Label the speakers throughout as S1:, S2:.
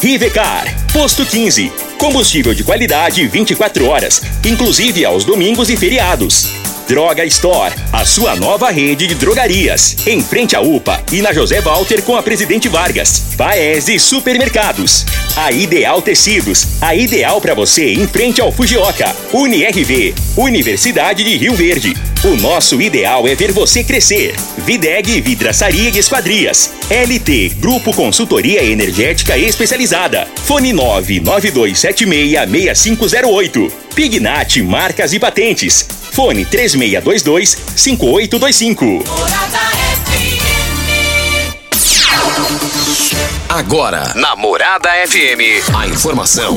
S1: Rivecar, Posto 15. Combustível de qualidade 24 horas, inclusive aos domingos e feriados. Droga Store, a sua nova rede de drogarias. Em frente à UPA e na José Walter com a Presidente Vargas. Paese Supermercados. A Ideal Tecidos, a ideal para você em frente ao Fujioka. UniRV, Universidade de Rio Verde. O nosso ideal é ver você crescer. Videg Vidraçaria e Esquadrias. LT Grupo Consultoria Energética Especializada. Fone 992766508. Pignat Marcas e Patentes. Fone 3622-5825.
S2: Agora, Namorada FM, a informação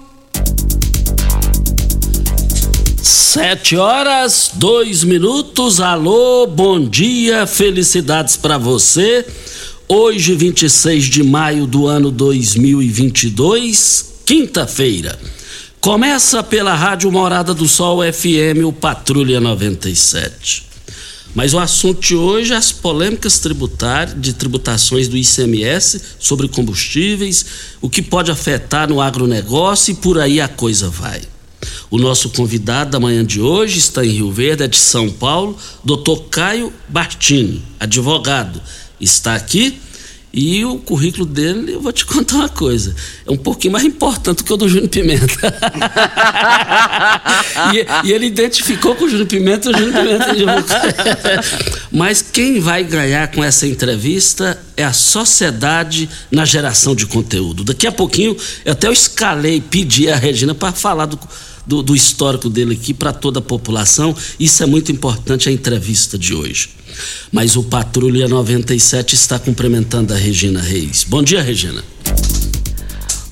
S3: Sete horas, dois minutos. Alô, bom dia, felicidades para você. Hoje, 26 de maio do ano 2022, quinta-feira. Começa pela Rádio Morada do Sol FM, o Patrulha 97. Mas o assunto de hoje é as polêmicas tributárias, de tributações do ICMS sobre combustíveis, o que pode afetar no agronegócio e por aí a coisa vai. O nosso convidado da manhã de hoje está em Rio Verde, é de São Paulo, doutor Caio Bartini, advogado. Está aqui e o currículo dele, eu vou te contar uma coisa, é um pouquinho mais importante que o do Júnior Pimenta. e, e, ele identificou com o Júnior Pimenta, o Júnior Pimenta. Mas quem vai ganhar com essa entrevista é a sociedade na geração de conteúdo. Daqui a pouquinho eu até escalei, pedi a Regina para falar do do, do histórico dele aqui para toda a população. Isso é muito importante a entrevista de hoje. Mas o Patrulha 97 está cumprimentando a Regina Reis. Bom dia, Regina.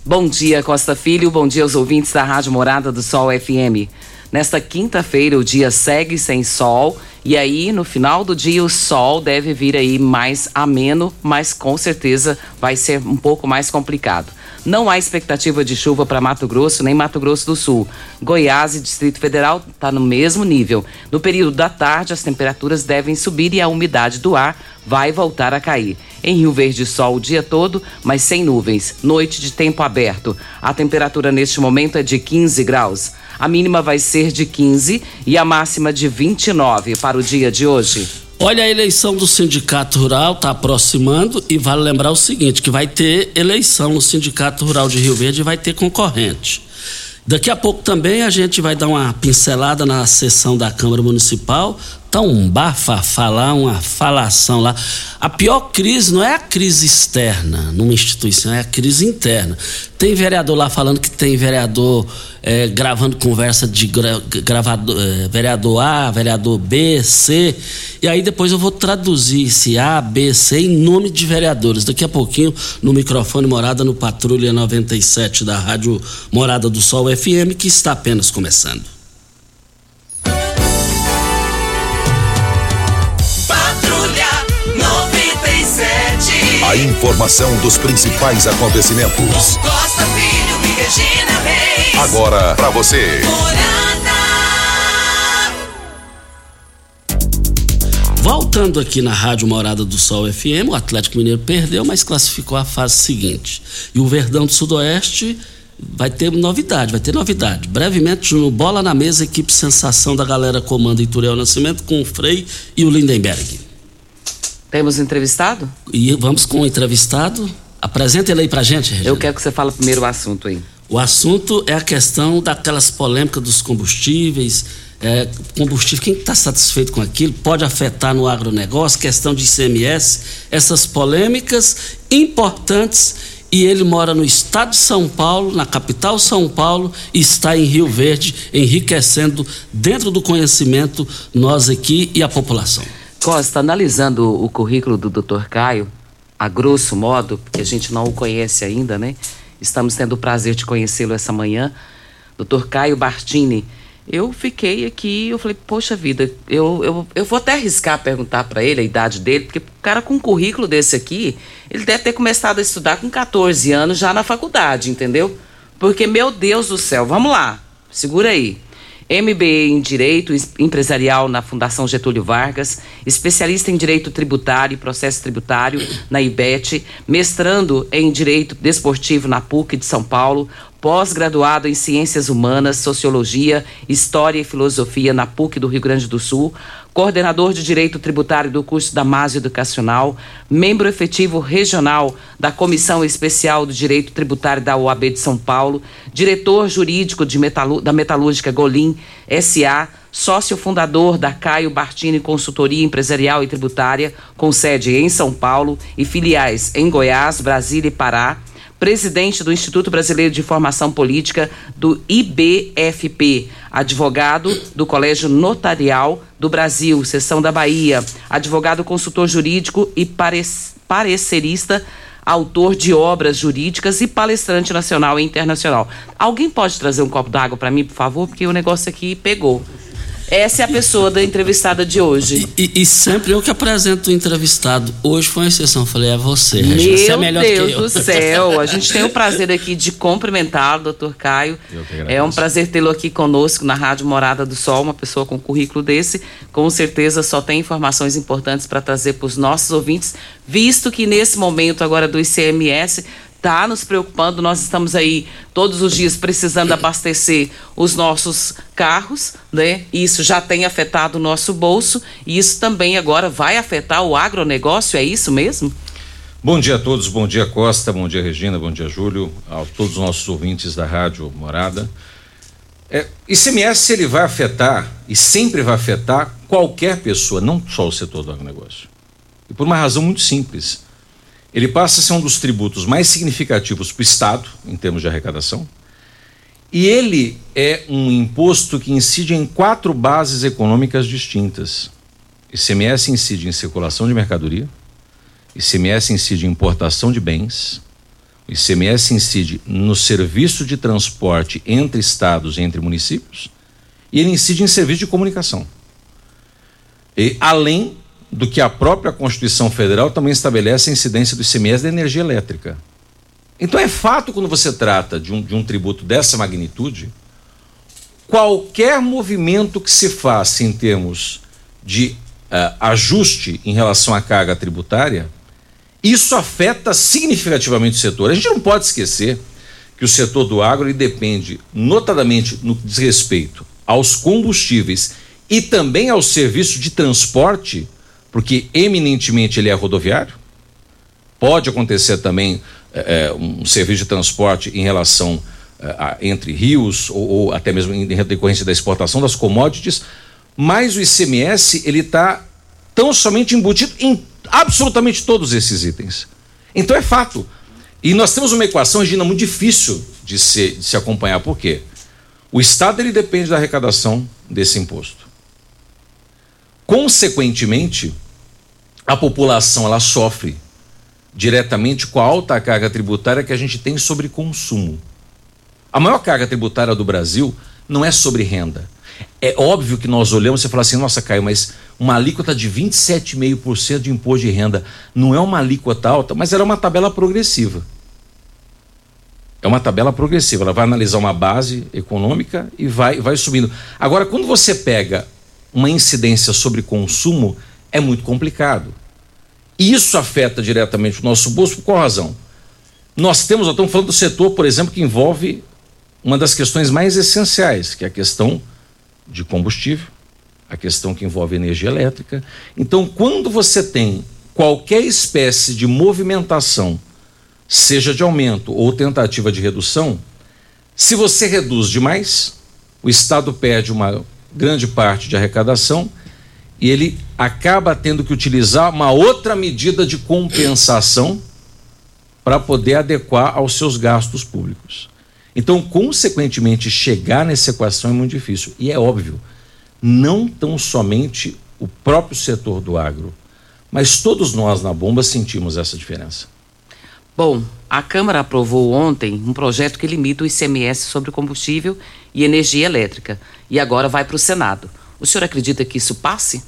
S4: Bom dia, Costa Filho. Bom dia aos ouvintes da Rádio Morada do Sol FM. Nesta quinta-feira, o dia segue sem sol. E aí, no final do dia, o sol deve vir aí mais ameno, mas com certeza vai ser um pouco mais complicado. Não há expectativa de chuva para Mato Grosso nem Mato Grosso do Sul. Goiás e Distrito Federal está no mesmo nível. No período da tarde, as temperaturas devem subir e a umidade do ar vai voltar a cair. Em Rio Verde, sol o dia todo, mas sem nuvens. Noite de tempo aberto. A temperatura neste momento é de 15 graus. A mínima vai ser de 15 e a máxima de 29 para o dia de hoje.
S3: Olha, a eleição do Sindicato Rural está aproximando e vale lembrar o seguinte, que vai ter eleição no Sindicato Rural de Rio Verde e vai ter concorrente. Daqui a pouco também a gente vai dar uma pincelada na sessão da Câmara Municipal um bafafá lá, uma falação lá. A pior crise não é a crise externa numa instituição, é a crise interna. Tem vereador lá falando que tem vereador é, gravando conversa de gra, gravador, é, vereador A, vereador B, C, e aí depois eu vou traduzir esse A, B, C em nome de vereadores. Daqui a pouquinho, no microfone Morada no Patrulha 97 da Rádio Morada do Sol FM, que está apenas começando.
S2: A informação dos principais acontecimentos.
S5: Costa Filho e Regina Reis.
S2: Agora para você.
S3: Voltando aqui na Rádio Morada do Sol FM, o Atlético Mineiro perdeu, mas classificou a fase seguinte. E o Verdão do Sudoeste vai ter novidade, vai ter novidade. Brevemente, no Bola na Mesa, equipe sensação da galera comanda Ituriel Nascimento com o Frei e o Lindenberg.
S4: Temos entrevistado?
S3: E vamos com o entrevistado. Apresenta ele aí pra gente, Regina.
S4: Eu quero que você fale primeiro o assunto aí.
S3: O assunto é a questão daquelas polêmicas dos combustíveis, é, combustível, quem está satisfeito com aquilo, pode afetar no agronegócio, questão de ICMS, essas polêmicas importantes. E ele mora no estado de São Paulo, na capital São Paulo, e está em Rio Verde, enriquecendo dentro do conhecimento nós aqui e a população.
S4: Costa, analisando o currículo do Dr. Caio, a grosso modo, porque a gente não o conhece ainda, né? Estamos tendo o prazer de conhecê-lo essa manhã. Dr. Caio Bartini eu fiquei aqui, eu falei, poxa vida, eu, eu, eu vou até arriscar perguntar para ele a idade dele, porque o cara com um currículo desse aqui, ele deve ter começado a estudar com 14 anos já na faculdade, entendeu? Porque, meu Deus do céu, vamos lá, segura aí. MBA em Direito Empresarial na Fundação Getúlio Vargas, especialista em Direito Tributário e Processo Tributário na IBET, mestrando em Direito Desportivo na PUC de São Paulo, pós-graduado em Ciências Humanas, Sociologia, História e Filosofia na PUC do Rio Grande do Sul, coordenador de Direito Tributário do curso da Mase Educacional, membro efetivo regional da Comissão Especial do Direito Tributário da OAB de São Paulo, diretor jurídico da Metalúrgica Golim SA, sócio fundador da Caio Bartini Consultoria Empresarial e Tributária, com sede em São Paulo e filiais em Goiás, Brasília e Pará presidente do Instituto Brasileiro de Formação Política, do IBFP, advogado do Colégio Notarial do Brasil, seção da Bahia, advogado consultor jurídico e parecerista, autor de obras jurídicas e palestrante nacional e internacional. Alguém pode trazer um copo d'água para mim, por favor, porque o negócio aqui pegou. Essa é a pessoa da entrevistada de hoje.
S3: E, e, e, sempre eu que apresento o entrevistado. Hoje foi uma exceção. Falei, é você,
S4: Meu Você é melhor Deus que eu. do céu. A gente tem o prazer aqui de cumprimentar o doutor Caio. É um prazer tê-lo aqui conosco na Rádio Morada do Sol, uma pessoa com currículo desse. Com certeza só tem informações importantes para trazer para os nossos ouvintes, visto que nesse momento agora do ICMS está nos preocupando. Nós estamos aí todos os dias precisando abastecer os nossos carros, né? Isso já tem afetado o nosso bolso e isso também agora vai afetar o agronegócio, é isso mesmo?
S6: Bom dia a todos, bom dia Costa, bom dia Regina, bom dia Júlio, a todos os nossos ouvintes da Rádio Morada. É, ICMS ele vai afetar e sempre vai afetar qualquer pessoa, não só o setor do agronegócio. E por uma razão muito simples ele passa a ser um dos tributos mais significativos para o Estado, em termos de arrecadação, e ele é um imposto que incide em quatro bases econômicas distintas. ICMS incide em circulação de mercadoria, ICMS incide em importação de bens, ICMS incide no serviço de transporte entre estados e entre municípios, e ele incide em serviço de comunicação. E, além do que a própria Constituição Federal também estabelece a incidência do ICMS da energia elétrica. Então é fato quando você trata de um, de um tributo dessa magnitude, qualquer movimento que se faça em termos de uh, ajuste em relação à carga tributária, isso afeta significativamente o setor. A gente não pode esquecer que o setor do agro depende, notadamente no que diz respeito aos combustíveis e também ao serviço de transporte porque eminentemente ele é rodoviário. Pode acontecer também é, um serviço de transporte em relação é, a, entre rios ou, ou, até mesmo em decorrência da exportação das commodities, mas o ICMS ele está tão somente embutido em absolutamente todos esses itens. Então é fato. E nós temos uma equação, Regina, muito difícil de se, de se acompanhar. Por quê? O Estado ele depende da arrecadação desse imposto. Consequentemente, a população ela sofre diretamente com a alta carga tributária que a gente tem sobre consumo. A maior carga tributária do Brasil não é sobre renda. É óbvio que nós olhamos e falamos assim, nossa, Caio, mas uma alíquota de 27,5% de imposto de renda não é uma alíquota alta, mas era uma tabela progressiva. É uma tabela progressiva, ela vai analisar uma base econômica e vai, vai subindo. Agora, quando você pega uma incidência sobre consumo é muito complicado. E isso afeta diretamente o nosso bolso por qual razão? Nós temos, nós estamos falando do setor, por exemplo, que envolve uma das questões mais essenciais, que é a questão de combustível, a questão que envolve energia elétrica. Então, quando você tem qualquer espécie de movimentação, seja de aumento ou tentativa de redução, se você reduz demais, o Estado perde uma grande parte de arrecadação e ele acaba tendo que utilizar uma outra medida de compensação para poder adequar aos seus gastos públicos. Então, consequentemente, chegar nessa equação é muito difícil. E é óbvio, não tão somente o próprio setor do agro, mas todos nós na bomba sentimos essa diferença.
S4: Bom, a Câmara aprovou ontem um projeto que limita o ICMS sobre combustível e energia elétrica e agora vai para o Senado. O senhor acredita que isso passe?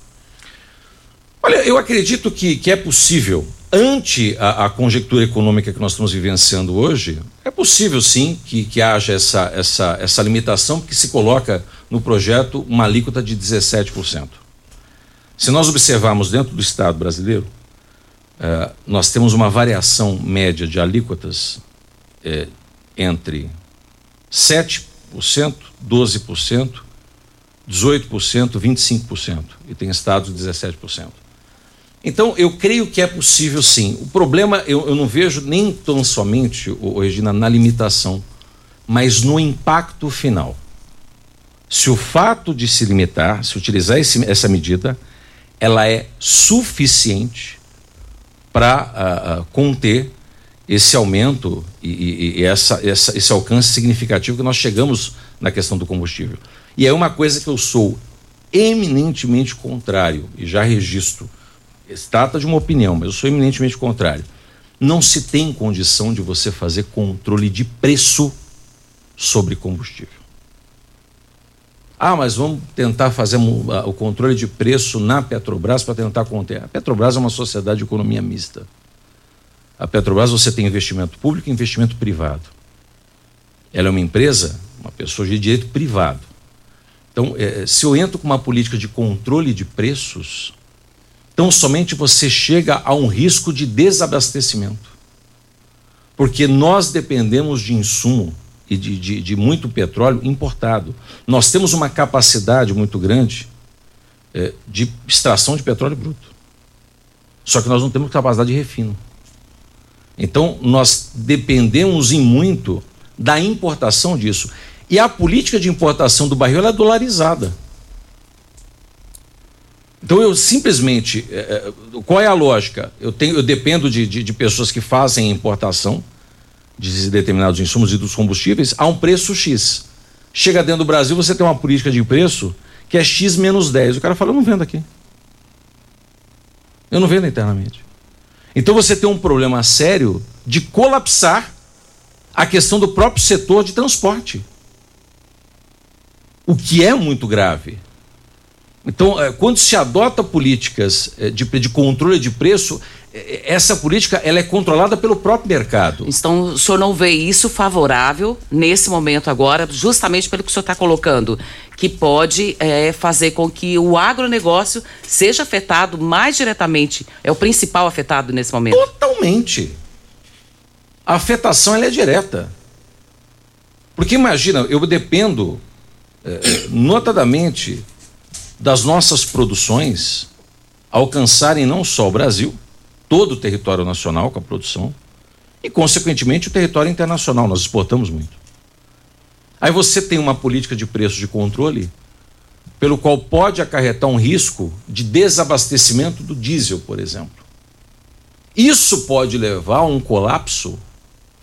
S6: Olha, eu acredito que, que é possível. Ante a, a, conjectura econômica que nós estamos vivenciando hoje, é possível sim que, que haja essa, essa, essa limitação que se coloca no projeto uma alíquota de 17%. Se nós observarmos dentro do Estado brasileiro, é, nós temos uma variação média de alíquotas é, entre 7%, 12%, 18%, 25%, e tem estados de 17%. Então, eu creio que é possível sim. O problema, eu, eu não vejo nem tão somente, o, Regina, na limitação, mas no impacto final. Se o fato de se limitar, se utilizar esse, essa medida, ela é suficiente para uh, uh, conter esse aumento e, e, e essa, essa, esse alcance significativo que nós chegamos na questão do combustível. E é uma coisa que eu sou eminentemente contrário, e já registro. Se trata de uma opinião, mas eu sou eminentemente contrário. Não se tem condição de você fazer controle de preço sobre combustível. Ah, mas vamos tentar fazer o controle de preço na Petrobras para tentar conter. A Petrobras é uma sociedade de economia mista. A Petrobras você tem investimento público e investimento privado. Ela é uma empresa, uma pessoa de direito privado. Então, é, se eu entro com uma política de controle de preços, então somente você chega a um risco de desabastecimento. Porque nós dependemos de insumo e de, de, de muito petróleo importado. Nós temos uma capacidade muito grande é, de extração de petróleo bruto. Só que nós não temos capacidade de refino. Então, nós dependemos em muito da importação disso. E a política de importação do barril é dolarizada. Então eu simplesmente. É, qual é a lógica? Eu, tenho, eu dependo de, de, de pessoas que fazem importação de determinados insumos e dos combustíveis a um preço X. Chega dentro do Brasil, você tem uma política de preço que é X menos 10. O cara fala, eu não vendo aqui. Eu não vendo internamente. Então você tem um problema sério de colapsar a questão do próprio setor de transporte. O que é muito grave. Então, é, quando se adota políticas é, de, de controle de preço, essa política ela é controlada pelo próprio mercado.
S4: Então, o senhor não vê isso favorável nesse momento agora, justamente pelo que o senhor está colocando, que pode é, fazer com que o agronegócio seja afetado mais diretamente, é o principal afetado nesse momento?
S6: Totalmente. A afetação é direta. Porque imagina, eu dependo, é, notadamente, das nossas produções alcançarem não só o Brasil, todo o território nacional com a produção e, consequentemente, o território internacional. Nós exportamos muito. Aí você tem uma política de preço de controle pelo qual pode acarretar um risco de desabastecimento do diesel, por exemplo. Isso pode levar a um colapso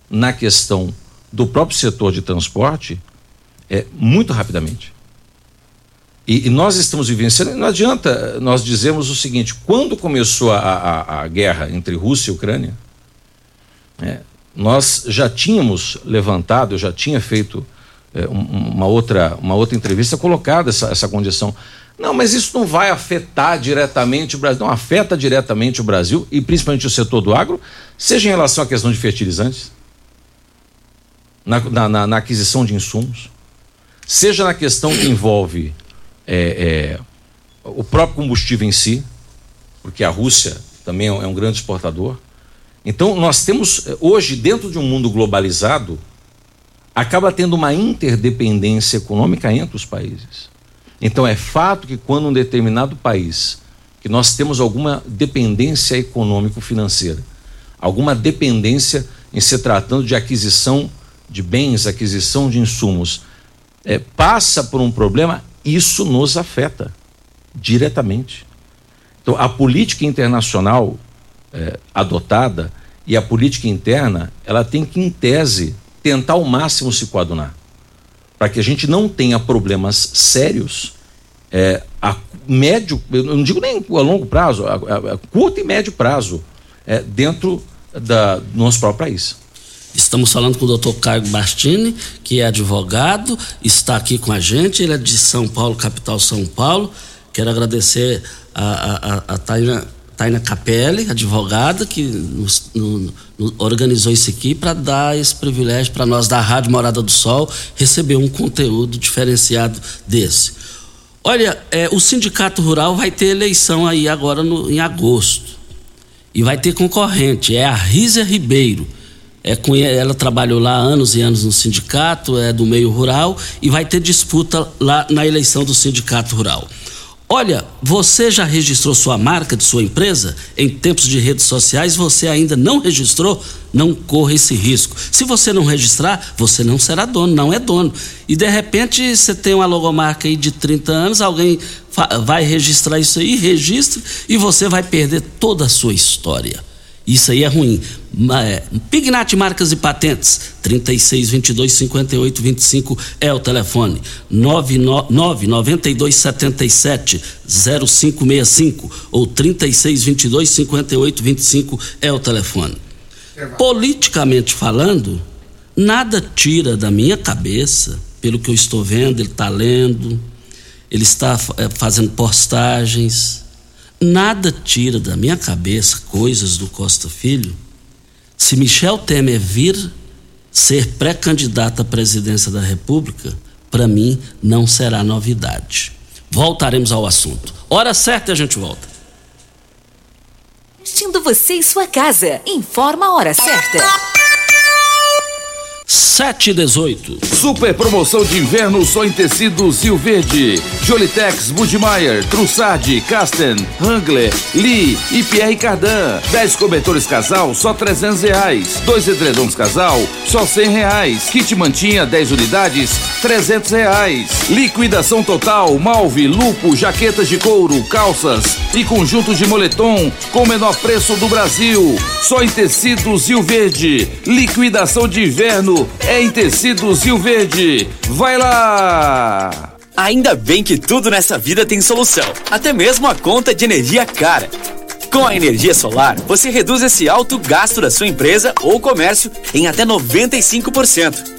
S6: na questão do próprio setor de transporte é, muito rapidamente. E, e, nós estamos vivenciando, não adianta nós dizermos o seguinte: quando começou a, a, a guerra entre Rússia e Ucrânia, é, nós já tínhamos levantado, eu já tinha feito é, uma, outra, uma outra entrevista colocada essa, essa condição. Não, mas isso não vai afetar diretamente o Brasil. Não afeta diretamente o Brasil e principalmente o setor do agro, seja em relação à questão de fertilizantes, na, na, na aquisição de insumos, seja na questão que envolve é, é, o próprio combustível em si, porque a Rússia também é um grande exportador. Então, nós temos, é, hoje, dentro de um mundo globalizado, acaba tendo uma interdependência econômica entre os países. Então, é fato que quando um determinado país, que nós temos alguma dependência econômico-financeira, alguma dependência em se tratando de aquisição de bens, aquisição de insumos, é, passa por um problema, isso nos afeta diretamente. Então, a política internacional é, adotada e a política interna, ela tem que, em tese, tentar ao máximo se coadunar, para que a gente não tenha problemas sérios é, a médio, eu não digo nem a longo prazo, a, a, a curto e médio prazo, é, dentro da, do nosso próprio país.
S3: Estamos falando com o doutor Caio Bastini, que é advogado, está aqui com a gente, ele é de São Paulo, capital São Paulo. Quero agradecer a, a, a, Taina, Taina Capelli, advogada, que nos, no, no, organizou isso aqui para dar esse privilégio para nós da Rádio Morada do Sol receber um conteúdo diferenciado desse. Olha, é, o Sindicato Rural vai ter eleição aí agora no, em agosto. E vai ter concorrente, é a Rízia Ribeiro. É, ela trabalhou lá anos e anos no sindicato, é do meio rural, e vai ter disputa lá na eleição do Sindicato Rural. Olha, você já registrou sua marca de sua empresa? Em tempos de redes sociais, você ainda não registrou? Não corra esse risco. Se você não registrar, você não será dono, não é dono. E de repente você tem uma logomarca aí de 30 anos, alguém vai registrar isso aí, registre, e você vai perder toda a sua história. Isso aí é ruim. É, Pignat Marcas e Patentes, 36 22 58 25 é o telefone. 992 77 0565 ou 36 22 58 25 é o telefone. Politicamente falando, nada tira da minha cabeça, pelo que eu estou vendo, ele está lendo, ele está é, fazendo postagens Nada tira da minha cabeça coisas do Costa Filho. Se Michel Temer vir ser pré-candidato à presidência da República, para mim não será novidade. Voltaremos ao assunto. Hora certa e a gente volta.
S7: Vestindo você em sua casa. Informa a hora certa.
S3: 7 e 18.
S8: Super promoção de inverno só em tecidos Rio Verde. Jolitex, Budmeier, Trussardi, Casten, Hangler, Lee e Pierre Cardan. 10 cobertores casal, só 300 reais. Dois edredons casal, só 100 reais. Kit mantinha, 10 unidades, 300 reais. Liquidação total, malve, lupo, jaquetas de couro, calças e conjuntos de moletom com o menor preço do Brasil. Só em tecidos Rio Verde. Liquidação de inverno é em tecidos Rio Verde. Vai lá!
S9: Ainda bem que tudo nessa vida tem solução, até mesmo a conta de energia cara. Com a energia solar, você reduz esse alto gasto da sua empresa ou comércio em até 95%.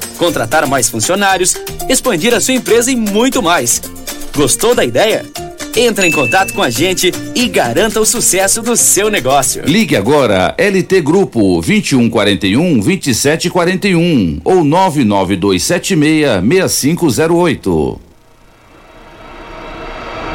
S9: contratar mais funcionários, expandir a sua empresa e muito mais. Gostou da ideia? Entre em contato com a gente e garanta o sucesso do seu negócio.
S8: Ligue agora LT Grupo 2141 2741 ou 99276 6508.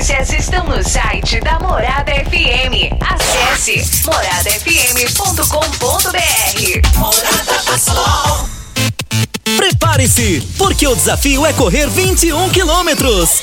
S5: notícias estão no site da Morada FM. Acesse moradafm.com.br. Morada do Sol.
S10: Prepare-se, porque o desafio é correr 21 quilômetros.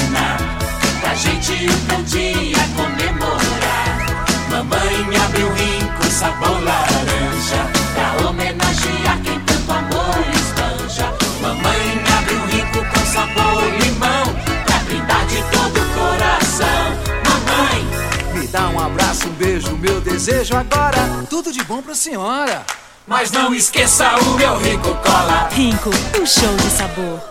S5: A gente um bom dia comemorar.
S11: Mamãe abriu um
S12: rico sabor laranja pra homenagear quem tanto amor espanja. Mamãe abriu um rico com sabor limão pra brindar de todo o coração. Mamãe, me dá um
S11: abraço, um beijo, meu desejo agora. Tudo de bom pra senhora.
S12: Mas não esqueça o meu Rico Cola.
S13: Rico, um show de sabor.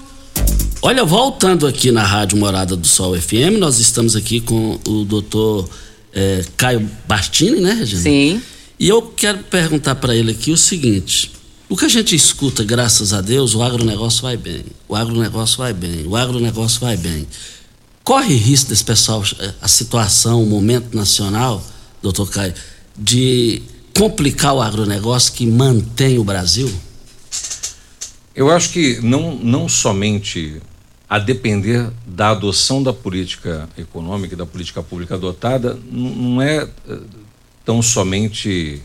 S3: Olha, voltando aqui na Rádio Morada do Sol FM, nós estamos aqui com o doutor eh, Caio Bastini, né, Regina?
S4: Sim.
S3: E eu quero perguntar para ele aqui o seguinte: o que a gente escuta, graças a Deus, o agronegócio vai bem, o agronegócio vai bem, o agronegócio vai bem. Corre risco desse pessoal, eh, a situação, o momento nacional, doutor Caio, de complicar o agronegócio que mantém o Brasil?
S6: Eu acho que não, não somente a depender da adoção da política econômica e da política pública adotada, não é eh, tão somente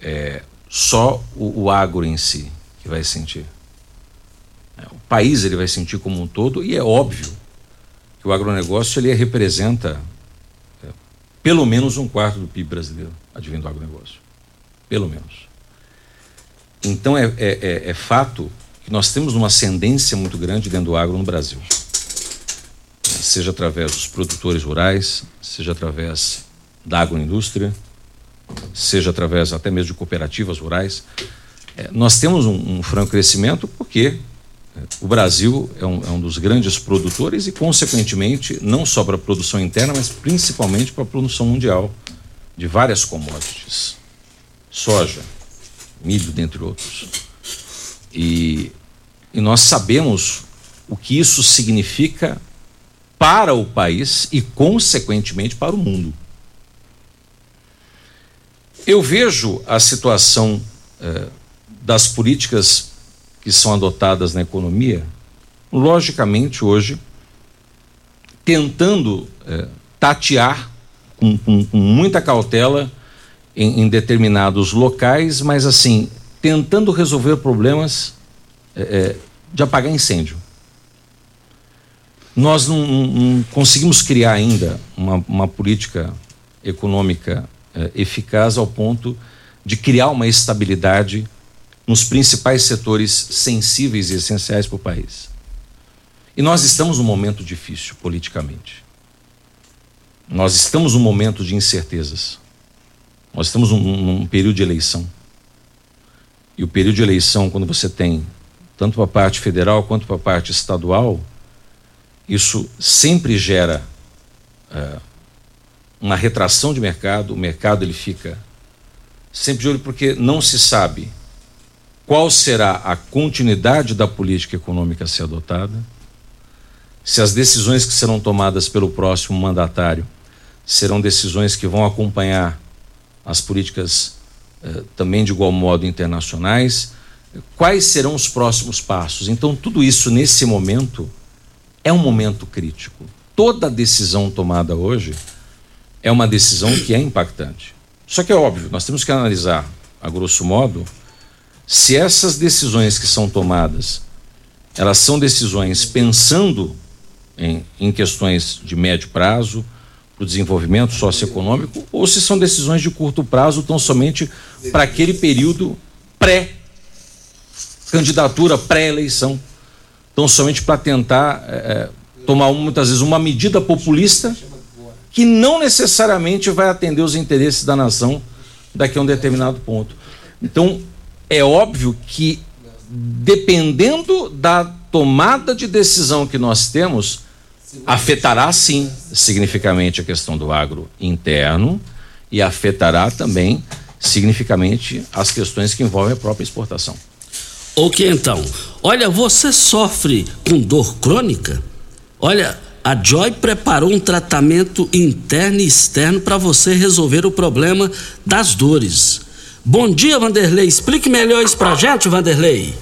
S6: é, só o, o agro em si que vai sentir. É, O país ele vai sentir como um todo e é óbvio que o agronegócio ele representa é, pelo menos um quarto do PIB brasileiro advindo do agronegócio. Pelo menos. Então é, é, é- é fato que nós temos uma ascendência muito grande dentro do agro no Brasil. Seja através dos produtores rurais, seja através da agroindústria, seja através até mesmo de cooperativas rurais. É, nós temos um, um franco crescimento porque é, o Brasil é um, é um dos grandes produtores e, consequentemente, não só para a produção interna, mas principalmente para a produção mundial de várias commodities. Soja, milho, dentre outros. E, e nós sabemos o que isso significa para o país e, consequentemente, para o mundo. Eu vejo a situação eh, das políticas que são adotadas na economia, logicamente, hoje, tentando eh, tatear com, com- com muita cautela em, em determinados locais, mas assim, tentando resolver problemas eh, eh, de apagar incêndio. Nós não, não- conseguimos criar ainda uma, uma política econômica eh, eficaz ao ponto de criar uma estabilidade nos principais setores sensíveis e essenciais para o país. E nós estamos num momento difícil politicamente. Nós estamos num momento de incertezas. Nós estamos num, num período de eleição. E o período de eleição, quando você tem tanto para a parte federal quanto para a parte estadual, isso sempre gera eh, uma retração de mercado. O mercado ele fica sempre de olho porque não se sabe qual será a continuidade da política econômica a ser adotada, se as decisões que serão tomadas pelo próximo mandatário serão decisões que vão acompanhar as políticas também de igual modo internacionais, quais serão os próximos passos. Então, tudo isso nesse momento é um momento crítico. Toda decisão tomada hoje é uma decisão que é impactante. Só que é óbvio, nós temos que analisar, a grosso modo, se essas decisões que são tomadas, elas são decisões pensando em, em questões de médio prazo, para o desenvolvimento socioeconômico, ou se são decisões de curto prazo, tão somente para aquele período pré-candidatura, pré-eleição, tão somente para tentar eh, tomar muitas vezes uma medida populista que não necessariamente vai atender os interesses da nação daqui a um determinado ponto. Então, é óbvio que, dependendo da tomada de decisão que nós temos, afetará sim significativamente a questão do agro interno e afetará também significativamente as questões que envolvem a própria exportação.
S3: Ok, então. Olha, você sofre com dor crônica? Olha, a Joy preparou um tratamento interno e externo para você resolver o problema das dores. Bom dia, Vanderlei. Explique melhor isso pra gente, Vanderlei.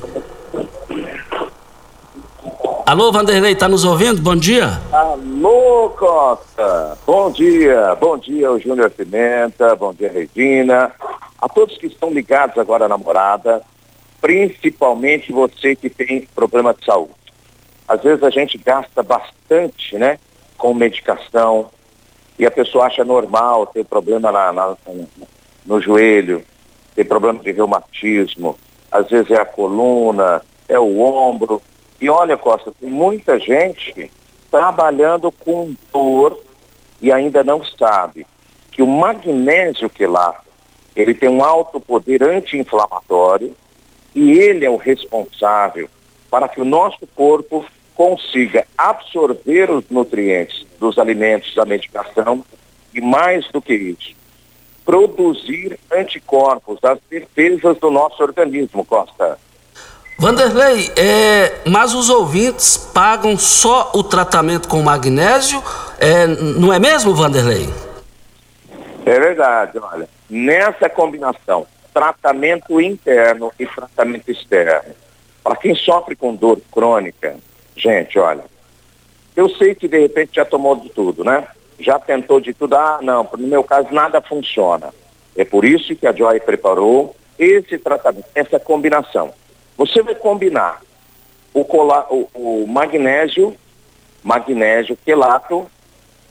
S3: Alô, Vanderlei, tá nos ouvindo? Bom dia.
S14: Alô, Costa. Bom dia. Bom dia, o Júnior Pimenta. Bom dia, Regina. A todos que estão ligados agora à namorada, principalmente você que tem problema de saúde. Às vezes a gente gasta bastante, né, com medicação e a pessoa acha normal ter problema na, na, no joelho, ter problema de reumatismo, às vezes é a coluna, é o ombro. E olha, Costa, tem muita gente trabalhando com dor e ainda não sabe que o magnésio quelato, ele tem um alto poder anti-inflamatório e ele é o responsável para que o nosso corpo consiga absorver os nutrientes dos alimentos da medicação e mais do que isso, produzir anticorpos, as defesas do nosso organismo, Costa.
S3: Vanderlei, é, mas os ouvintes pagam só o tratamento com magnésio, é, não é mesmo, Vanderlei?
S14: É verdade, olha. Nessa combinação, tratamento interno e tratamento externo. Para quem sofre com dor crônica, gente, olha, eu sei que de repente já tomou de tudo, né? Já tentou de tudo, ah, não, no meu caso nada funciona. É por isso que a Joy preparou esse tratamento, essa combinação. Você vai combinar o, cola, o, o magnésio, magnésio quelato,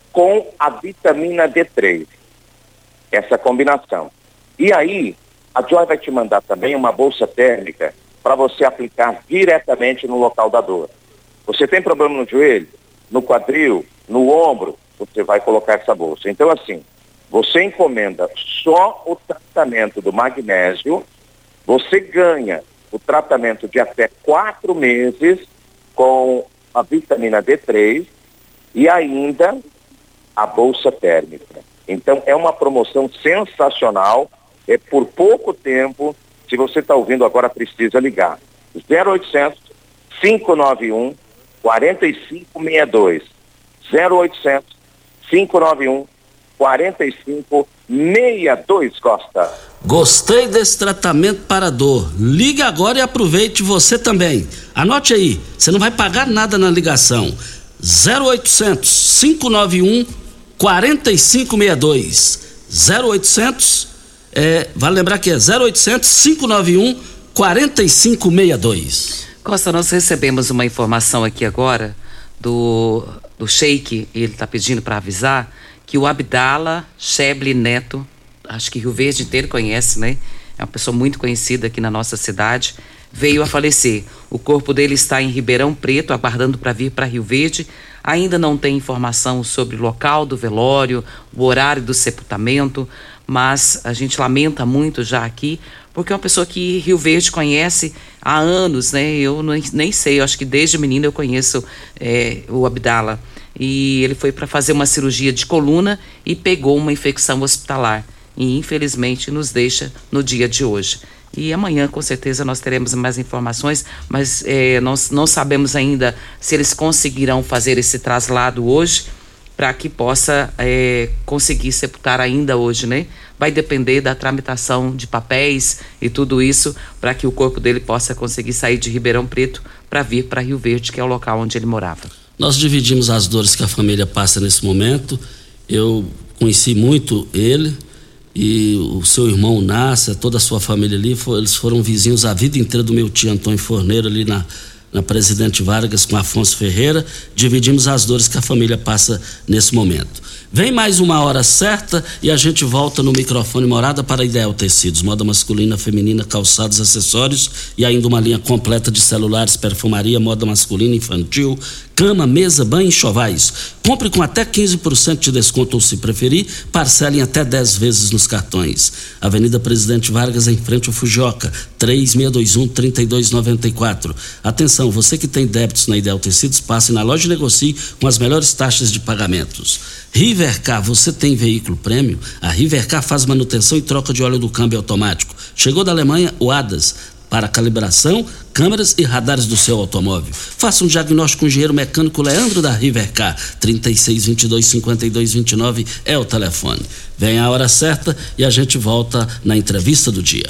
S14: com a vitamina D3. Essa combinação. E aí, a Joy vai te mandar também uma bolsa térmica para você aplicar diretamente no local da dor. Você tem problema no joelho, no quadril, no ombro, você vai colocar essa bolsa. Então, assim, você encomenda só o tratamento do magnésio, você ganha o tratamento de até quatro meses com a vitamina D3 e ainda a bolsa térmica. Então, é uma promoção sensacional, é por pouco tempo. Se você está ouvindo agora, precisa ligar. 0800 591 4562. 0800 591 4562, Costa.
S3: Gostei desse tratamento para dor. Ligue agora e aproveite você também. Anote aí, você não vai pagar nada na ligação. 0800 591 4562. 0800 é, vale lembrar que é 0800 591 4562.
S4: Costa, nós recebemos uma informação aqui agora do, do Sheik, ele está pedindo para avisar que o Abdala Sheble Neto, acho que Rio Verde inteiro conhece, né? É uma pessoa muito conhecida aqui na nossa cidade, veio a falecer. O corpo dele está em Ribeirão Preto, aguardando para vir para Rio Verde. Ainda não tem informação sobre o local do velório, o horário do sepultamento, mas a gente lamenta muito já aqui porque é uma pessoa que Rio Verde conhece há anos, né? Eu nem, sei, eu acho que desde menino eu conheço é, o Abdala. E ele foi para fazer uma cirurgia de coluna e pegou uma infecção hospitalar. E infelizmente nos deixa no dia de hoje. E amanhã, com certeza, nós teremos mais informações, mas é, nós não sabemos ainda se eles conseguirão fazer esse traslado hoje para que possa é, conseguir sepultar ainda hoje, né? Vai depender da tramitação de papéis e tudo isso para que o corpo dele possa conseguir sair de Ribeirão Preto para vir para Rio Verde, que é o local onde ele morava.
S3: Nós dividimos as dores que a família passa nesse momento. Eu conheci muito ele e o seu irmão Nasser, toda a sua família ali, eles foram vizinhos a vida inteira do meu tio Antônio Forneiro ali na na Presidente Vargas com Afonso Ferreira, dividimos as dores que a família passa nesse momento. Vem mais uma hora certa e a gente volta no microfone morada para Ideal Tecidos, moda masculina, feminina, calçados, acessórios e ainda uma linha completa de celulares, perfumaria, moda masculina, infantil, cama, mesa, banho e chovais. Compre com até 15% de desconto ou se preferir, parcelem até 10 vezes nos cartões. Avenida Presidente Vargas em frente ao Fujoca, 3621 3294. Atenção, você que tem débitos na Ideal Tecidos, passe na loja e negocie com as melhores taxas de pagamentos. Rivercar, você tem veículo prêmio? A Rivercar faz manutenção e troca de óleo do câmbio automático. Chegou da Alemanha o ADAS para calibração, câmeras e radares do seu automóvel. Faça um diagnóstico com o engenheiro mecânico Leandro da Rivercar. 3622-5229 é o telefone. Vem a hora certa e a gente volta na entrevista do dia.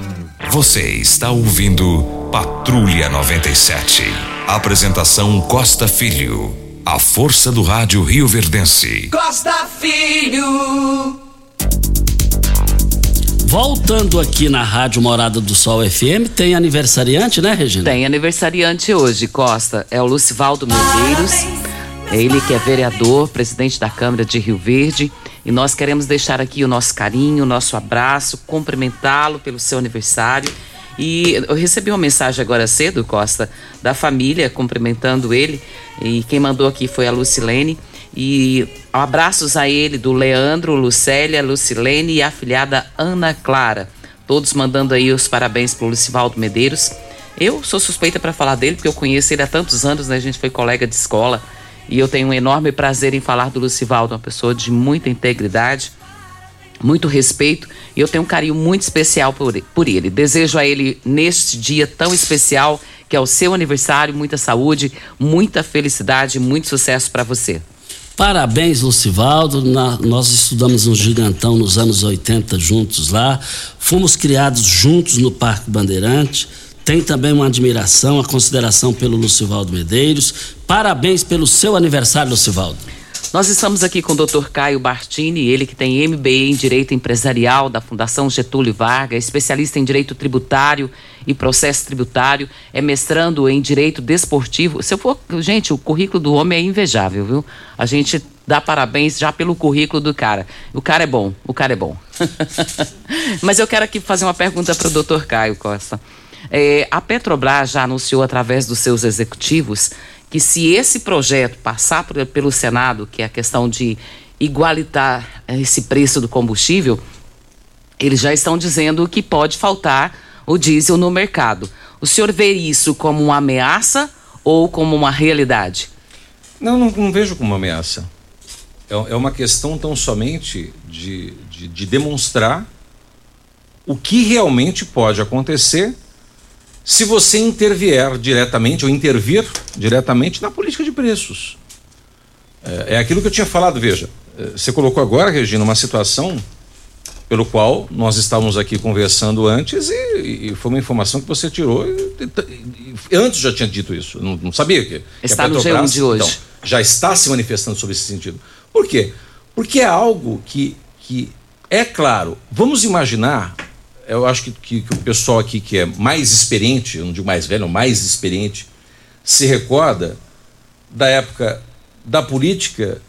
S2: Você está ouvindo Patrulha 97. Apresentação Costa Filho. A força do rádio Rio Verdense.
S12: Costa Filho.
S3: Voltando aqui na Rádio Morada do Sol FM, tem aniversariante, né, Regina?
S4: Tem aniversariante hoje, Costa. É o Lucivaldo Medeiros. É ele que é vereador, presidente da Câmara de Rio Verde. E nós queremos deixar aqui o nosso carinho, o nosso abraço, cumprimentá-lo pelo seu aniversário. E eu recebi uma mensagem agora cedo, Costa, da família cumprimentando ele. E quem mandou aqui foi a Lucilene. E abraços a ele do Leandro, Lucélia, Lucilene e a filhada Ana Clara. Todos mandando aí os parabéns pro Lucivaldo Medeiros. Eu sou suspeita para falar dele, porque eu conheço ele há tantos anos, né? A gente foi colega de escola. E eu tenho um enorme prazer em falar do Lucivaldo, uma pessoa de muita integridade, muito respeito. E eu tenho um carinho muito especial por, ele. Desejo a ele, neste dia tão especial, que é o seu aniversário, muita saúde, muita felicidade, muito sucesso para você.
S3: Parabéns, Lucivaldo. Na, nós estudamos um gigantão nos anos 80 juntos lá. Fomos criados juntos no Parque Bandeirante. Tem também uma admiração, a consideração pelo Lucivaldo Medeiros. Parabéns pelo seu aniversário, Lucivaldo.
S4: Nós estamos aqui com o Dr. Caio Bartini, ele que tem MBA em Direito Empresarial da Fundação Getúlio Vargas, especialista em Direito Tributário e Processo Tributário, é mestrando em Direito Desportivo. Se eu for, gente, o currículo do homem é invejável, viu? A gente dá parabéns já pelo currículo do cara. O cara é bom, o cara é bom. Mas eu quero aqui fazer uma pergunta para o Dr. Caio Costa. É, a Petrobras já anunciou através dos seus executivos que se esse projeto passar por, pelo Senado, que é a questão de igualitar esse preço do combustível, eles já estão dizendo que pode faltar o diesel no mercado. O senhor vê isso como uma ameaça ou como uma realidade?
S6: Não, não, não vejo como uma ameaça. É, é uma questão tão somente de, de, de demonstrar o que realmente pode acontecer se você intervier diretamente ou intervir diretamente na política de preços. É, é aquilo que eu tinha falado, veja. É, você colocou agora, Regina, uma situação pelo qual nós estávamos aqui conversando antes e, e, foi uma informação que você tirou. E, e, antes já tinha dito isso, não, não sabia que.
S4: Está que no G1 de hoje. Então,
S6: já está se manifestando sobre esse sentido. Por quê? Porque é algo que, que é claro. Vamos imaginar eu acho que, que, que, o pessoal aqui que é mais experiente, eu não digo mais velho, mais experiente, se recorda da época da política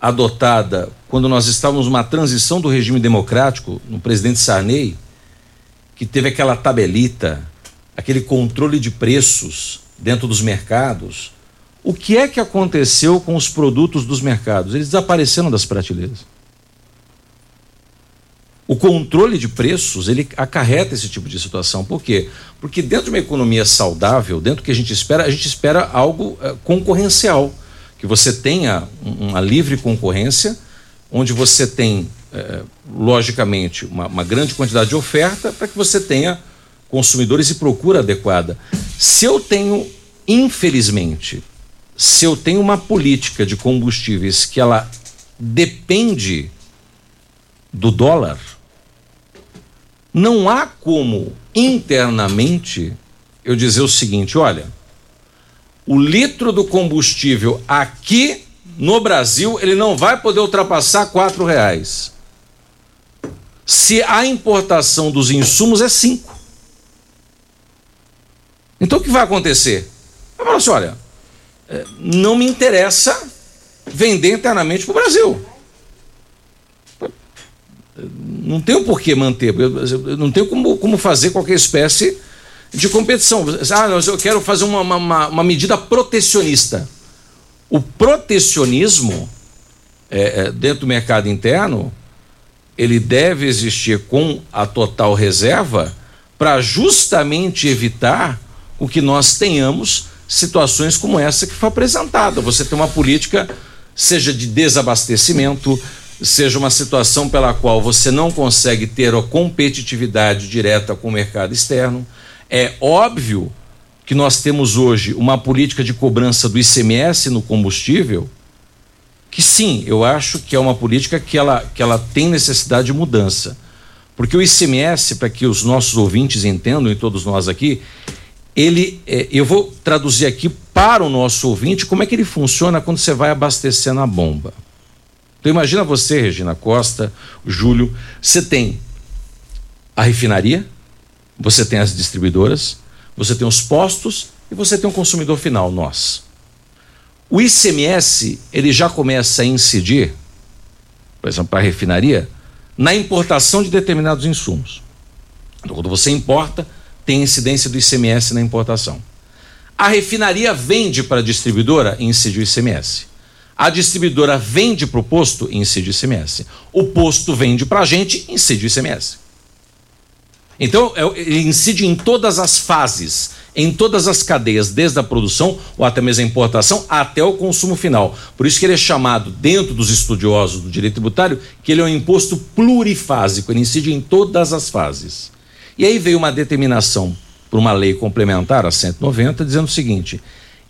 S6: adotada quando nós estávamos numa transição do regime democrático, no presidente Sarney, que teve aquela tabelita, aquele controle de preços dentro dos mercados. O que é que aconteceu com os produtos dos mercados? Eles desapareceram das prateleiras. O controle de preços, ele acarreta esse tipo de situação. Por quê? Porque dentro de uma economia saudável, dentro do que a gente espera, a gente espera algo uh, concorrencial. Que você tenha uma livre concorrência, onde você tem, uh, logicamente, uma, uma grande quantidade de oferta para que você tenha consumidores e procura adequada. Se eu tenho, infelizmente, se eu tenho uma política de combustíveis que ela depende do dólar, não há como internamente eu dizer o seguinte: olha, o litro do combustível aqui no Brasil ele não vai poder ultrapassar quatro reais. Se a importação dos insumos é cinco. Então o que vai acontecer? Vai falar assim: olha, é, não me interessa vender internamente para o Brasil não tenho por que manter, eu não tenho como, como fazer qualquer espécie de competição. Ah, eu quero fazer uma, uma, uma medida protecionista. O protecionismo é, é, dentro do mercado interno, ele deve existir com a total reserva para justamente evitar o que nós tenhamos situações como essa que foi apresentada. Você tem uma política, seja de desabastecimento, seja uma situação pela qual você não consegue ter a competitividade direta com o mercado externo. É óbvio que nós temos hoje uma política de cobrança do ICMS no combustível, que sim, eu acho que é uma política que ela, que ela tem necessidade de mudança. Porque o ICMS, para que os nossos ouvintes entendam, e todos nós aqui, ele, é, eu vou traduzir aqui para o nosso ouvinte como é que ele funciona quando você vai abastecer na bomba. Então imagina você, Regina Costa, Júlio, você tem a refinaria, você tem as distribuidoras, você tem os postos e você tem o um consumidor final, nós. O ICMS, ele já começa a incidir, por exemplo, para a refinaria, na importação de determinados insumos. Então, quando você importa, tem incidência do ICMS na importação. A refinaria vende para a distribuidora, incide o ICMS. A distribuidora vende para o posto, incide ICMS. O posto vende para a gente, incide ICMS. Então, é ele incide em todas as fases, em todas as cadeias, desde a produção ou até mesmo a importação, até o consumo final. Por isso que ele é chamado, dentro dos estudiosos do direito tributário, que ele é um imposto plurifásico, ele incide em todas as fases. E aí veio uma determinação por uma lei complementar, a 190, dizendo o seguinte: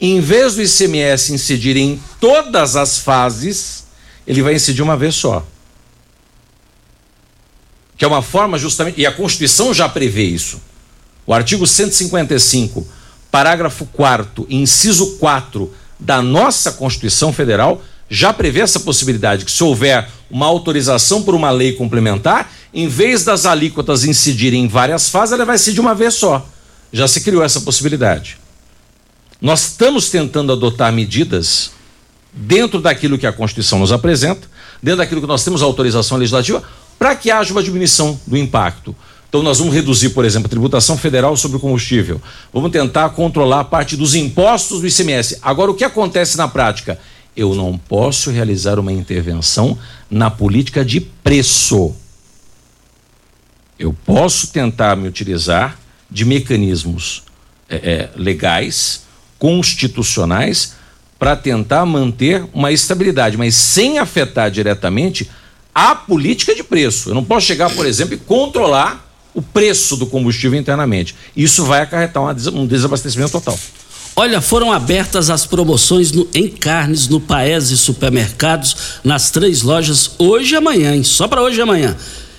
S6: em vez do ICMS incidir em todas as fases, ele vai incidir uma vez só. Que é uma forma justamente, e a Constituição já prevê isso. O artigo 155, parágrafo 4, inciso 4 da nossa Constituição Federal já prevê essa possibilidade que se houver uma autorização por uma lei complementar, em vez das alíquotas incidirem em várias fases, ela vai ser de uma vez só. Já se criou essa possibilidade. Nós estamos tentando adotar medidas dentro daquilo que a Constituição nos apresenta, dentro daquilo que nós temos autorização legislativa, para que haja uma diminuição do impacto. Então, nós vamos reduzir, por exemplo, a tributação federal sobre o combustível. Vamos tentar controlar a parte dos impostos do ICMS. Agora, o que acontece na prática? Eu não posso realizar uma intervenção na política de preço. Eu posso tentar me utilizar de mecanismos é, é, legais, constitucionais, para tentar manter uma estabilidade, mas sem afetar diretamente a política de preço. Eu não posso chegar, por exemplo, e controlar o preço do combustível internamente. Isso vai acarretar um desabastecimento total.
S3: Olha, foram abertas as promoções no, em carnes no Paese Supermercados nas três lojas hoje e amanhã, hein? Só para hoje e amanhã.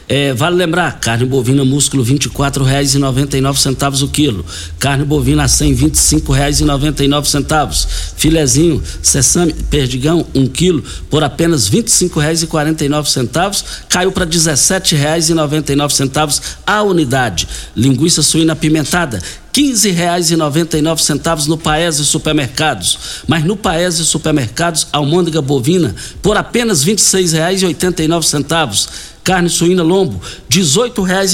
S3: É, vale lembrar, carne bovina músculo R$ 24,99 o quilo, carne bovina a R$ 125,99, filezinho, sessame, perdigão, 1 um quilo, por apenas R$ 25,49, caiu para R$ 17,99 a unidade. Linguiça suína pimentada R$ 15,99 no Paese Supermercados. Mas no Paese Supermercados, almôndega bovina por apenas R$ 26,89 carne suína lombo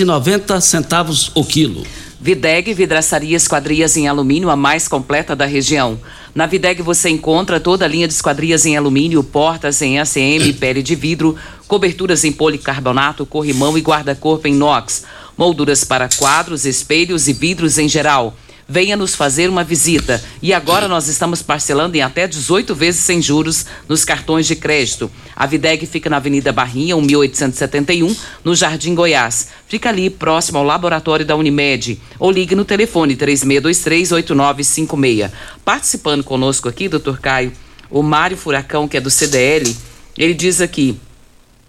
S3: noventa centavos o quilo.
S4: Videg Vidraçaria Esquadrias em Alumínio, a mais completa da região. Na Videg você encontra toda a linha de esquadrias em alumínio, portas em ACM, pele de vidro, coberturas em policarbonato, corrimão e guarda-corpo em inox molduras para quadros, espelhos e vidros em geral. Venha nos fazer uma visita. E agora nós estamos parcelando em até 18 vezes sem juros nos cartões de crédito. A Videg fica na Avenida Barrinha, 1871, no Jardim Goiás. Fica ali próximo ao laboratório da Unimed. Ou ligue no telefone 36238956. Participando conosco aqui, doutor Caio, o Mário Furacão, que é do CDL, ele diz aqui.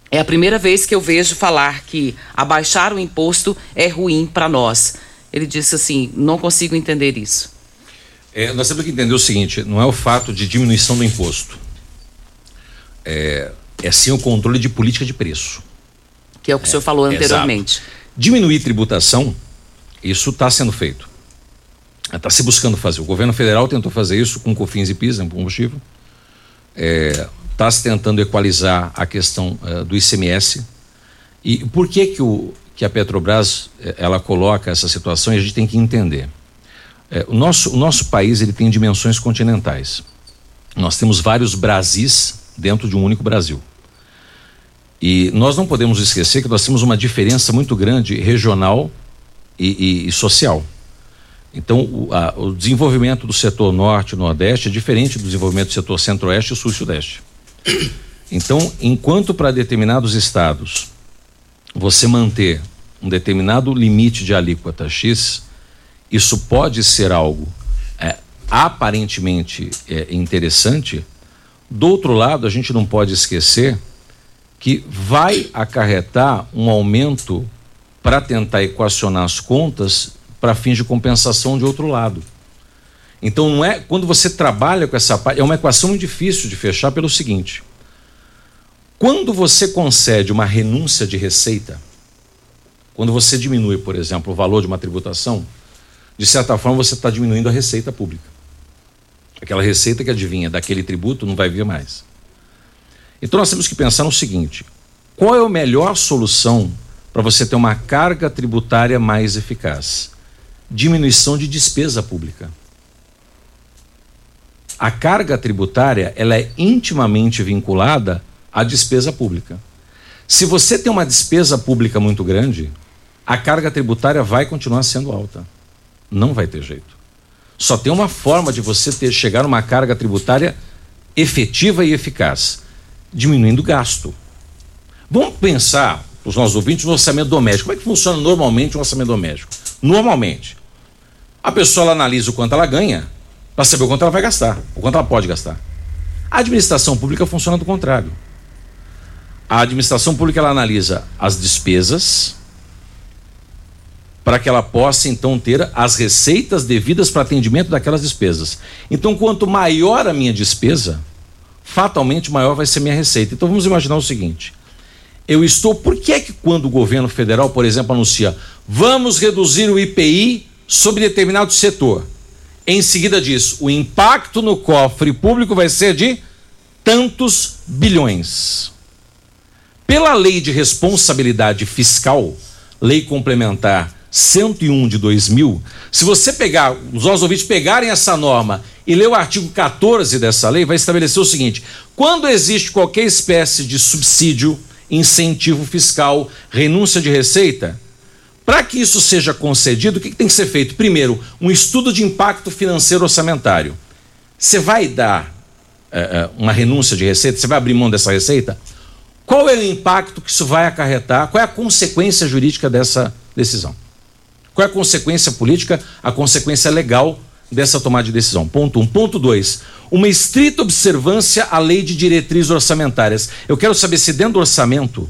S4: É a primeira vez que eu vejo falar que abaixar o imposto é ruim para nós. Ele disse assim: não consigo entender isso.
S6: É, nós temos que entender o seguinte: não é o fato de diminuição do imposto, é, é sim o controle de política de preço.
S4: Que é o que é, o senhor falou anteriormente.
S6: Exato. Diminuir tributação, isso está sendo feito. Está se buscando fazer. O governo federal tentou fazer isso com COFINS e PIS, no combustível. É, está se tentando equalizar a questão uh, do ICMS. E por que que, o, que a Petrobras eh, ela coloca essa situação e a gente tem que entender. É, o, nosso, o nosso país ele tem dimensões continentais. Nós temos vários Brasis dentro de um único Brasil. E nós não podemos esquecer que nós temos uma diferença muito grande regional e, e, e social. Então, o, a, o, desenvolvimento do setor norte e nordeste é diferente do desenvolvimento do setor centro-oeste, e sudeste. Então, enquanto para determinados estados você manter um determinado limite de alíquota X, isso pode ser algo é, aparentemente é, interessante. Do outro lado, a gente não pode esquecer que vai acarretar um aumento para tentar equacionar as contas para fins de compensação de outro lado. Então não é quando você trabalha com essa parte, é uma equação difícil de fechar pelo seguinte: quando você concede uma renúncia de receita, quando você diminui, por exemplo, o valor de uma tributação, de certa forma você está diminuindo a receita pública. Aquela receita que adivinha daquele tributo não vai vir mais. Então nós temos que pensar no seguinte: qual é a melhor solução para você ter uma carga tributária mais eficaz? Diminuição de despesa pública a carga tributária ela é intimamente vinculada à despesa pública. Se você tem uma despesa pública muito grande, a carga tributária vai continuar sendo alta. Não vai ter jeito. Só tem uma forma de você ter chegar a uma carga tributária efetiva e eficaz, diminuindo o gasto. Vamos pensar, os nossos ouvintes, no orçamento doméstico. Como é que funciona normalmente um orçamento doméstico? Normalmente, a pessoa analisa o quanto ela ganha, para saber o quanto ela vai gastar, o quanto ela pode gastar. A administração pública funciona do contrário. A administração pública ela analisa as despesas para que ela possa então ter as receitas devidas para atendimento daquelas despesas. Então, quanto maior a minha despesa, fatalmente maior vai ser minha receita. Então vamos imaginar o seguinte: eu estou. Por que é que quando o governo federal, por exemplo, anuncia vamos reduzir o IPI sobre determinado setor, em seguida diz o impacto no cofre público vai ser de tantos bilhões. Pela lei de responsabilidade fiscal, lei complementar 101 de 2000, se você pegar, os nossos ouvintes pegarem essa norma e ler o artigo 14 dessa lei, vai estabelecer o seguinte: quando existe qualquer espécie de subsídio, incentivo fiscal, renúncia de receita, para que isso seja concedido, o que tem que ser feito? Primeiro, um estudo de impacto financeiro orçamentário. Você vai dar é, uma renúncia de receita, você vai abrir mão dessa receita? Qual é o impacto que isso vai acarretar? Qual é a consequência jurídica dessa decisão? Qual é a consequência política, a consequência legal dessa tomada de decisão? Ponto um. Ponto dois, uma estrita observância à lei de diretrizes orçamentárias. Eu quero saber se dentro do orçamento,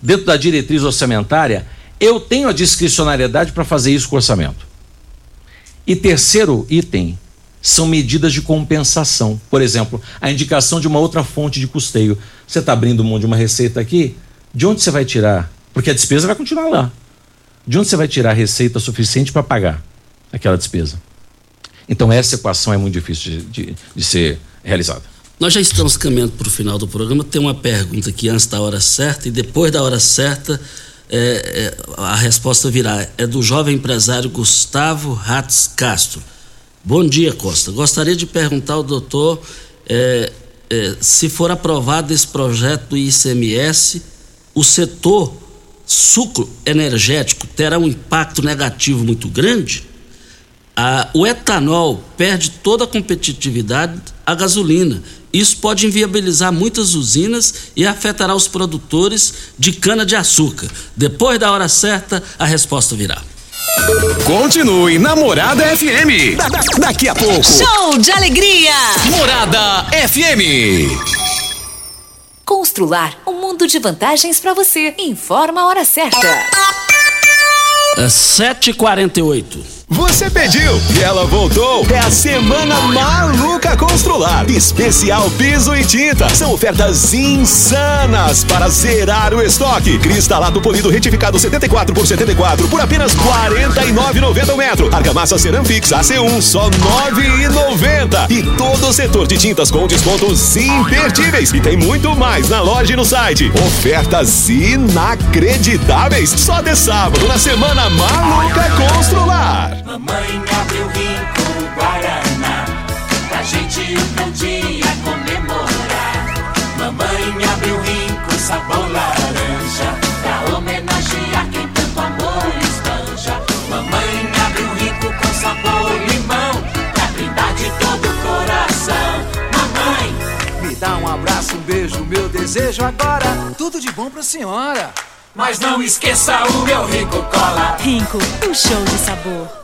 S6: dentro da diretriz orçamentária, eu tenho a discricionariedade para fazer isso com o orçamento. E terceiro item são medidas de compensação. Por exemplo, a indicação de uma outra fonte de custeio. Você está abrindo mão de uma receita aqui, de onde você vai tirar? Porque a despesa vai continuar lá. De onde você vai tirar receita suficiente para pagar aquela despesa? Então, essa equação é muito difícil de, de, de ser realizada.
S3: Nós já estamos caminhando para o final do programa. Tem uma pergunta aqui antes da hora certa e depois da hora certa é, é, a resposta virá. É do jovem empresário Gustavo Ratz Castro. Bom dia, Costa. Gostaria de perguntar ao doutor é, é se for aprovado esse projeto do ICMS, o setor sucro energético terá um impacto negativo muito grande, a, o etanol perde toda a competitividade à gasolina. Isso pode inviabilizar muitas usinas e afetará os produtores de cana-de-açúcar. Depois da hora certa, a resposta virá.
S2: Continue na Morada FM. Da, da, daqui a pouco.
S7: Show de alegria!
S2: Morada FM.
S7: Constrular um mundo de vantagens para você. Informa a hora certa.
S3: É 7h48.
S15: Você pediu e ela voltou. É a semana maluca Constrular. Especial piso e tinta. São ofertas insanas para zerar o estoque. Cristalado polido retificado 74 por 74 por apenas 49,90 o metro. Argamassa Ceramfix AC1 só 9,90. E todo o setor de tintas com descontos imperdíveis. E tem muito mais na loja e no site. Ofertas inacreditáveis. Só de sábado na semana maluca Constrular.
S11: Mamãe abriu rico Guaraná. Pra gente um dia comemorar Mamãe abriu rico sabor laranja. Pra homenagear quem tanto amor espanja. Mamãe abriu rico com sabor limão. Pra brindar de todo o coração. Mamãe.
S16: Me dá um abraço, um beijo, meu desejo agora. Tudo de bom pra senhora.
S11: Mas não esqueça o meu Rico Cola.
S13: Rico, um show de sabor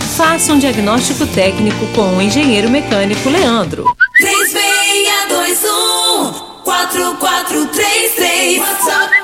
S17: Faça um diagnóstico técnico com o engenheiro mecânico Leandro.
S11: 3621 4433 WhatsApp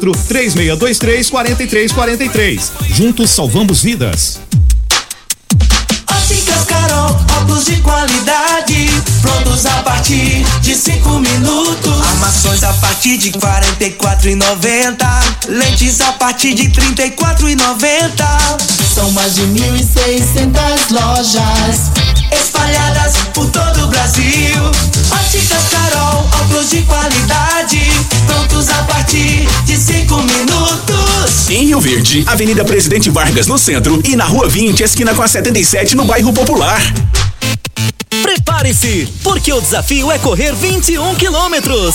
S18: 3623 43 3343. Juntos salvamos vidas.
S11: Óticas Carol, óculos de qualidade, prontos a partir de 5 minutos. Armações a partir de 44,90. Lentes a partir de 34,90. São mais de 1.600 lojas espalhadas por todo o Brasil. Óticas Carol, óculos de qualidade, prontos a partir de cinco minutos.
S19: Em Rio Verde, Avenida Presidente Vargas no centro e na Rua 20, esquina com a 77 no bairro Popular.
S10: Prepare-se, porque o desafio é correr 21 quilômetros.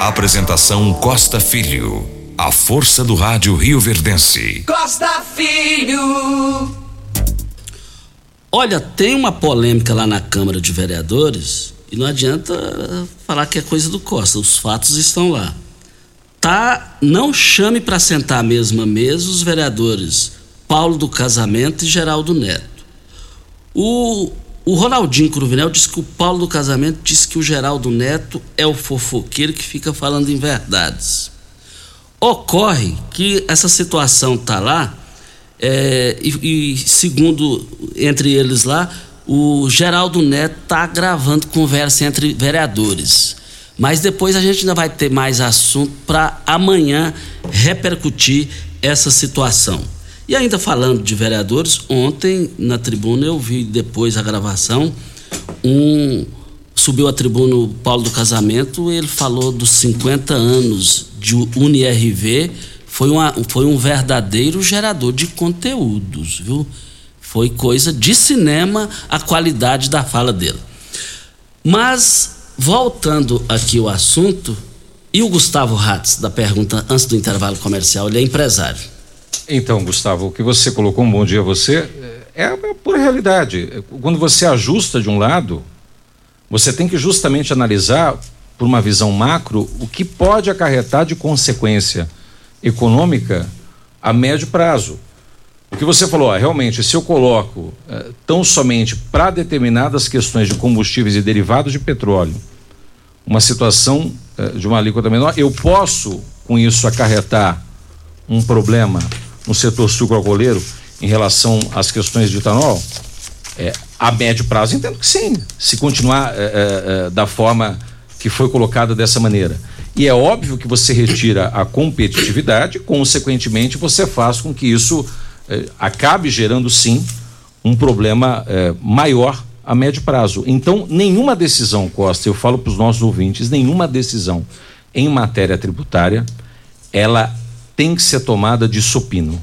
S2: Apresentação Costa Filho. A força do rádio Rio Verdense.
S12: Costa Filho.
S3: Olha, tem uma polêmica lá na Câmara de Vereadores e não adianta falar que é coisa do Costa, os fatos estão lá. Tá, não chame para sentar à mesma mesa os vereadores Paulo do Casamento e Geraldo Neto. O o Ronaldinho Cruvinel disse que o Paulo do Casamento disse que o Geraldo Neto é o fofoqueiro que fica falando em verdades. Ocorre que essa situação tá lá, é, e, e, segundo entre eles lá, o Geraldo Neto tá gravando conversa entre vereadores. Mas depois a gente ainda vai ter mais assunto para amanhã repercutir essa situação. E ainda falando de vereadores, ontem na tribuna eu vi depois a gravação, um subiu à tribuna o Paulo do Casamento, ele falou dos 50 anos de UniRV, foi, uma, foi um verdadeiro gerador de conteúdos, viu? Foi coisa de cinema a qualidade da fala dele. Mas, voltando aqui ao assunto, e o Gustavo Ratz, da pergunta antes do intervalo comercial, ele é empresário.
S6: Então, Gustavo, o que você colocou, um bom dia a você, é a pura realidade. Quando você ajusta de um lado, você tem que justamente analisar, por uma visão macro, o que pode acarretar de consequência econômica a médio prazo. O que você falou, realmente, se eu coloco eh, tão somente para determinadas questões de combustíveis e derivados de petróleo, uma situação eh, de uma alíquota menor, eu posso, com isso, acarretar um problema no setor sucroalcooleiro em relação às questões de etanol? É, a médio prazo, entendo que sim, se continuar é, é, é, da forma que foi colocada dessa maneira. E é óbvio que você retira a competitividade, consequentemente, você faz com que isso é, acabe gerando, sim, um problema é, maior a médio prazo. Então, nenhuma decisão, Costa, eu falo para os nossos ouvintes, nenhuma decisão em matéria tributária, ela tem que ser tomada de supino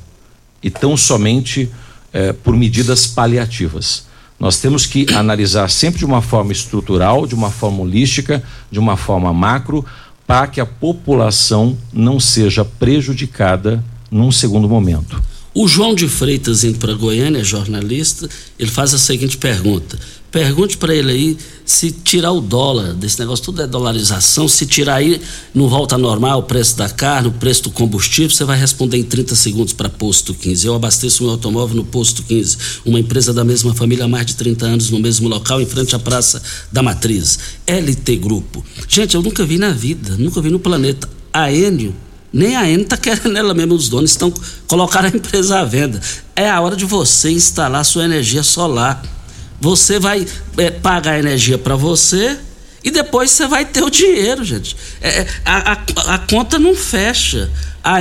S6: e tão somente eh, por medidas paliativas. Nós temos que analisar sempre de uma forma estrutural, de uma forma holística, de uma forma macro, para que a população não seja prejudicada num segundo momento.
S3: O João de Freitas, indo para Goiânia, jornalista, ele faz a seguinte pergunta: Pergunte para ele aí se tirar o dólar, desse negócio tudo é dolarização, se tirar aí, não volta normal o preço da carne, o preço do combustível, você vai responder em 30 segundos para posto 15. Eu abasteço meu automóvel no posto 15, uma empresa da mesma família há mais de 30 anos no mesmo local, em frente à Praça da Matriz. LT Grupo. Gente, eu nunca vi na vida, nunca vi no planeta. A Enio nem a Enio está querendo ela mesmo, os donos estão colocando a empresa à venda. É a hora de você instalar sua energia solar você vai é, pagar a energia para você e depois você vai ter o dinheiro, gente. É, é a, a, a conta não fecha. A,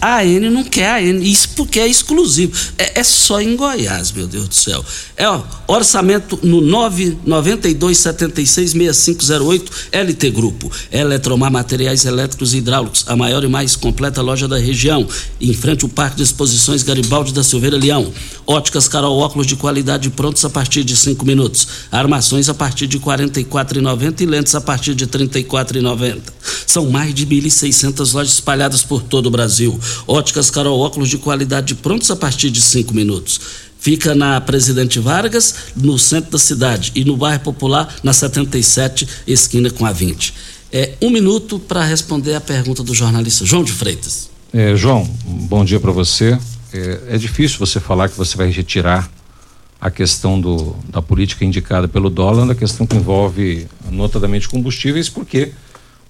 S3: a AN não quer a AN, isso porque é exclusivo. É, é, só em Goiás, meu Deus do céu. É ó, orçamento no 992766508 LT Grupo. Eletromar Materiais Elétricos e Hidráulicos, a maior e mais completa loja da região. Em frente ao Parque de Exposições Garibaldi da Silveira Leão. Óticas Carol óculos de qualidade prontos a partir de 5 minutos. Armações a partir de R$ 44,90 e lentes a partir de R$ 34,90. São mais de 1.600 lojas espalhadas por todo o Brasil. Óticas Carol óculos de qualidade prontos a partir de cinco minutos. Fica na Presidente Vargas, no centro da cidade, e no bairro Popular, na 77, esquina com a 20. É um minuto para responder a pergunta do jornalista João de Freitas.
S6: É, João, bom dia para você. É, é, difícil você falar que você vai retirar a questão do, da política indicada pelo dólar, da questão que envolve notadamente combustíveis, porque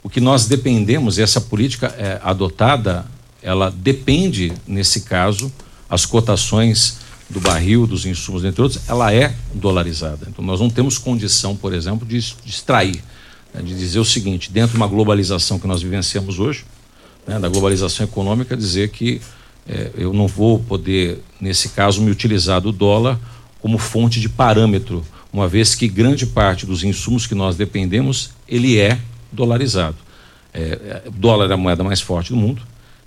S6: o que nós dependemos, e essa política é, adotada ela depende, nesse caso, as cotações do barril, dos insumos, entre outros, ela é dolarizada. Então, nós não temos condição, por exemplo, de extrair, né, de dizer o seguinte: dentro de uma globalização que nós vivenciamos hoje, né, da globalização econômica, dizer que é, eu não vou poder, nesse caso, me utilizar do dólar como fonte de parâmetro, uma vez que grande parte dos insumos que nós dependemos, ele é dolarizado. É, é, dólar é a moeda mais forte do mundo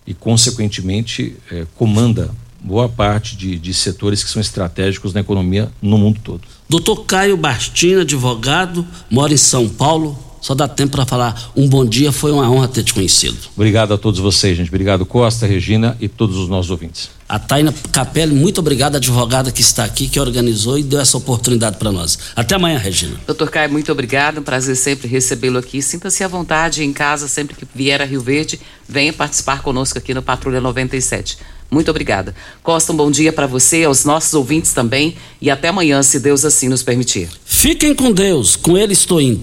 S6: e, consequentemente, é, comanda boa parte de, de setores que são estratégicos na economia no mundo todo.
S3: Doutor Caio Bastina, advogado, mora em São Paulo. Só dá tempo para falar um bom dia, foi uma honra ter te conhecido.
S6: Obrigado a todos vocês, gente. Obrigado, Costa, Regina e todos os nossos ouvintes.
S3: A Taina Capelli, muito obrigado, advogada que está aqui, que organizou e deu essa oportunidade para nós. Até amanhã, Regina.
S4: Doutor Caio, muito obrigado. Um prazer sempre recebê-lo aqui. Sinta-se à vontade em casa, sempre que vier a Rio Verde, venha participar conosco aqui no Patrulha 97. Muito obrigada. Costa, um bom dia para você, aos nossos ouvintes também e até amanhã, se Deus assim nos permitir.
S3: Fiquem com Deus, com ele estou indo.